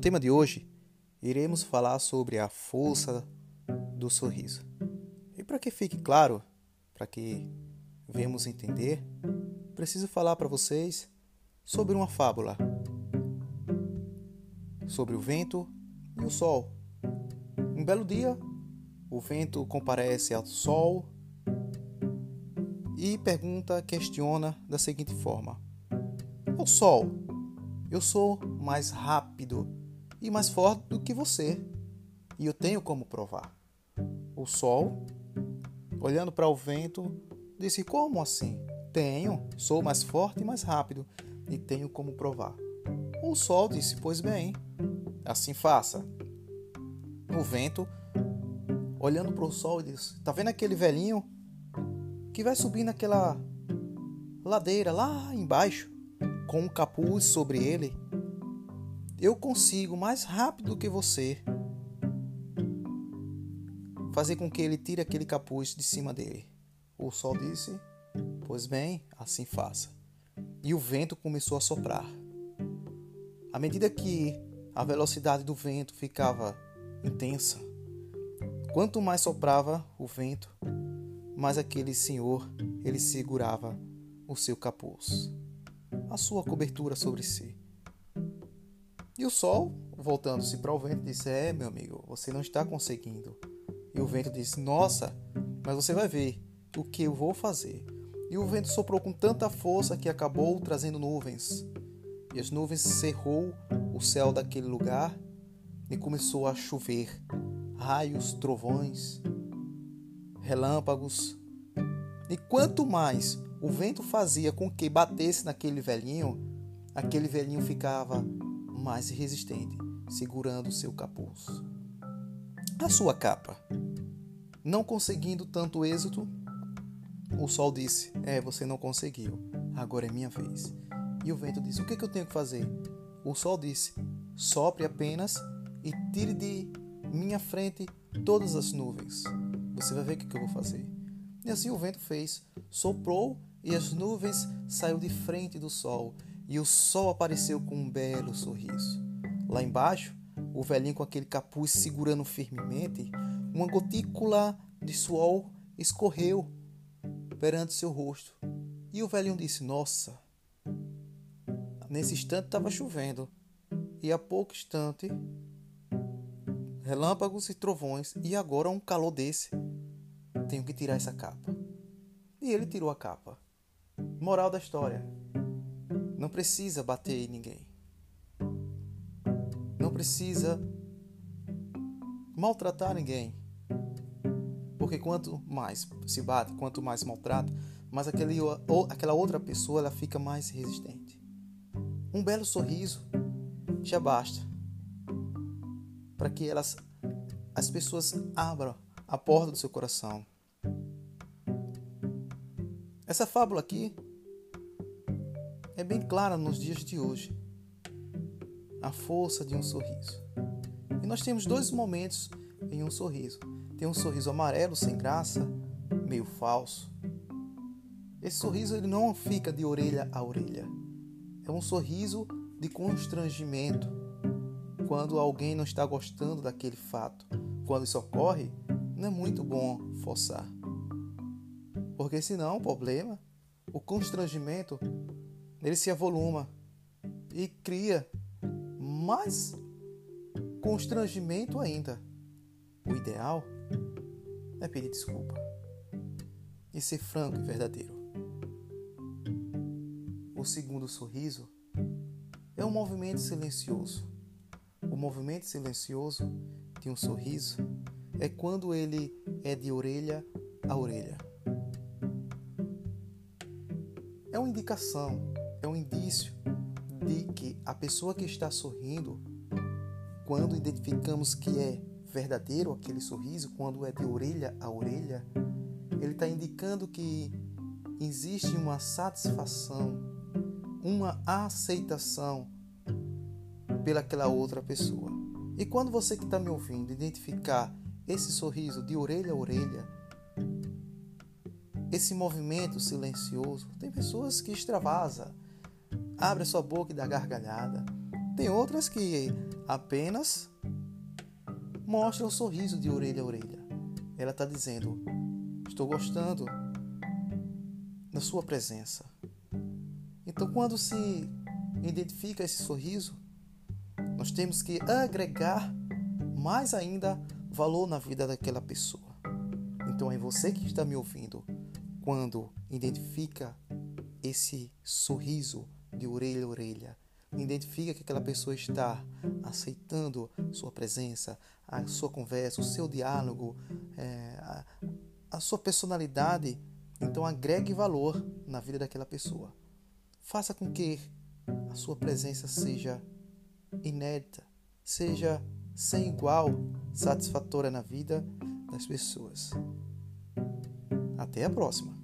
tema de hoje, iremos falar sobre a força do sorriso. E para que fique claro, para que venhamos entender, preciso falar para vocês sobre uma fábula sobre o vento e o sol. Um belo dia, o vento comparece ao sol e pergunta, questiona da seguinte forma: O sol, eu sou mais rápido e mais forte do que você, e eu tenho como provar. O sol, olhando para o vento, disse: Como assim? Tenho, sou mais forte e mais rápido, e tenho como provar. O sol disse: Pois bem, assim faça. O vento, olhando para o sol, disse: Tá vendo aquele velhinho que vai subir naquela ladeira lá embaixo, com um capuz sobre ele? Eu consigo mais rápido que você fazer com que ele tire aquele capuz de cima dele. O sol disse: Pois bem, assim faça. E o vento começou a soprar. À medida que a velocidade do vento ficava intensa, quanto mais soprava o vento, mais aquele senhor ele segurava o seu capuz, a sua cobertura sobre si. E o sol, voltando-se para o vento, disse: É, meu amigo, você não está conseguindo. E o vento disse: Nossa, mas você vai ver o que eu vou fazer. E o vento soprou com tanta força que acabou trazendo nuvens e as nuvens cerrou o céu daquele lugar e começou a chover raios, trovões, relâmpagos. E quanto mais o vento fazia com que batesse naquele velhinho, aquele velhinho ficava mais resistente, segurando seu capuz. A sua capa. Não conseguindo tanto êxito, o sol disse: É, você não conseguiu, agora é minha vez. E o vento disse: O que, que eu tenho que fazer? O sol disse: Sopre apenas e tire de minha frente todas as nuvens. Você vai ver o que, que eu vou fazer. E assim o vento fez: soprou e as nuvens saíram de frente do sol, e o sol apareceu com um belo sorriso. Lá embaixo, o velhinho com aquele capuz segurando firmemente, uma gotícula de suor escorreu perante seu rosto. E o velhinho disse: Nossa, Nesse instante estava chovendo, e a pouco instante relâmpagos e trovões, e agora um calor desse. Tenho que tirar essa capa. E ele tirou a capa. Moral da história: não precisa bater em ninguém. Não precisa maltratar ninguém. Porque quanto mais se bate, quanto mais maltrata, mais aquele, aquela outra pessoa ela fica mais resistente. Um belo sorriso já basta para que elas, as pessoas abram a porta do seu coração. Essa fábula aqui é bem clara nos dias de hoje. A força de um sorriso. E nós temos dois momentos em um sorriso. Tem um sorriso amarelo sem graça, meio falso. Esse sorriso ele não fica de orelha a orelha é um sorriso de constrangimento quando alguém não está gostando daquele fato. Quando isso ocorre, não é muito bom forçar. Porque senão o problema, o constrangimento, ele se avoluma e cria mais constrangimento ainda. O ideal é pedir desculpa e ser franco e verdadeiro. O segundo sorriso é um movimento silencioso. O movimento silencioso de um sorriso é quando ele é de orelha a orelha. É uma indicação, é um indício de que a pessoa que está sorrindo, quando identificamos que é verdadeiro aquele sorriso, quando é de orelha a orelha, ele está indicando que existe uma satisfação uma aceitação pelaquela outra pessoa. E quando você que está me ouvindo identificar esse sorriso de orelha a orelha, esse movimento silencioso, tem pessoas que extravasa, abre sua boca e dá gargalhada. Tem outras que apenas mostra o sorriso de orelha a orelha. Ela está dizendo: Estou gostando da sua presença. Então, quando se identifica esse sorriso, nós temos que agregar mais ainda valor na vida daquela pessoa. Então, é você que está me ouvindo quando identifica esse sorriso de orelha a orelha, identifica que aquela pessoa está aceitando sua presença, a sua conversa, o seu diálogo, é, a, a sua personalidade. Então agregue valor na vida daquela pessoa. Faça com que a sua presença seja inédita, seja sem igual, satisfatória na vida das pessoas. Até a próxima!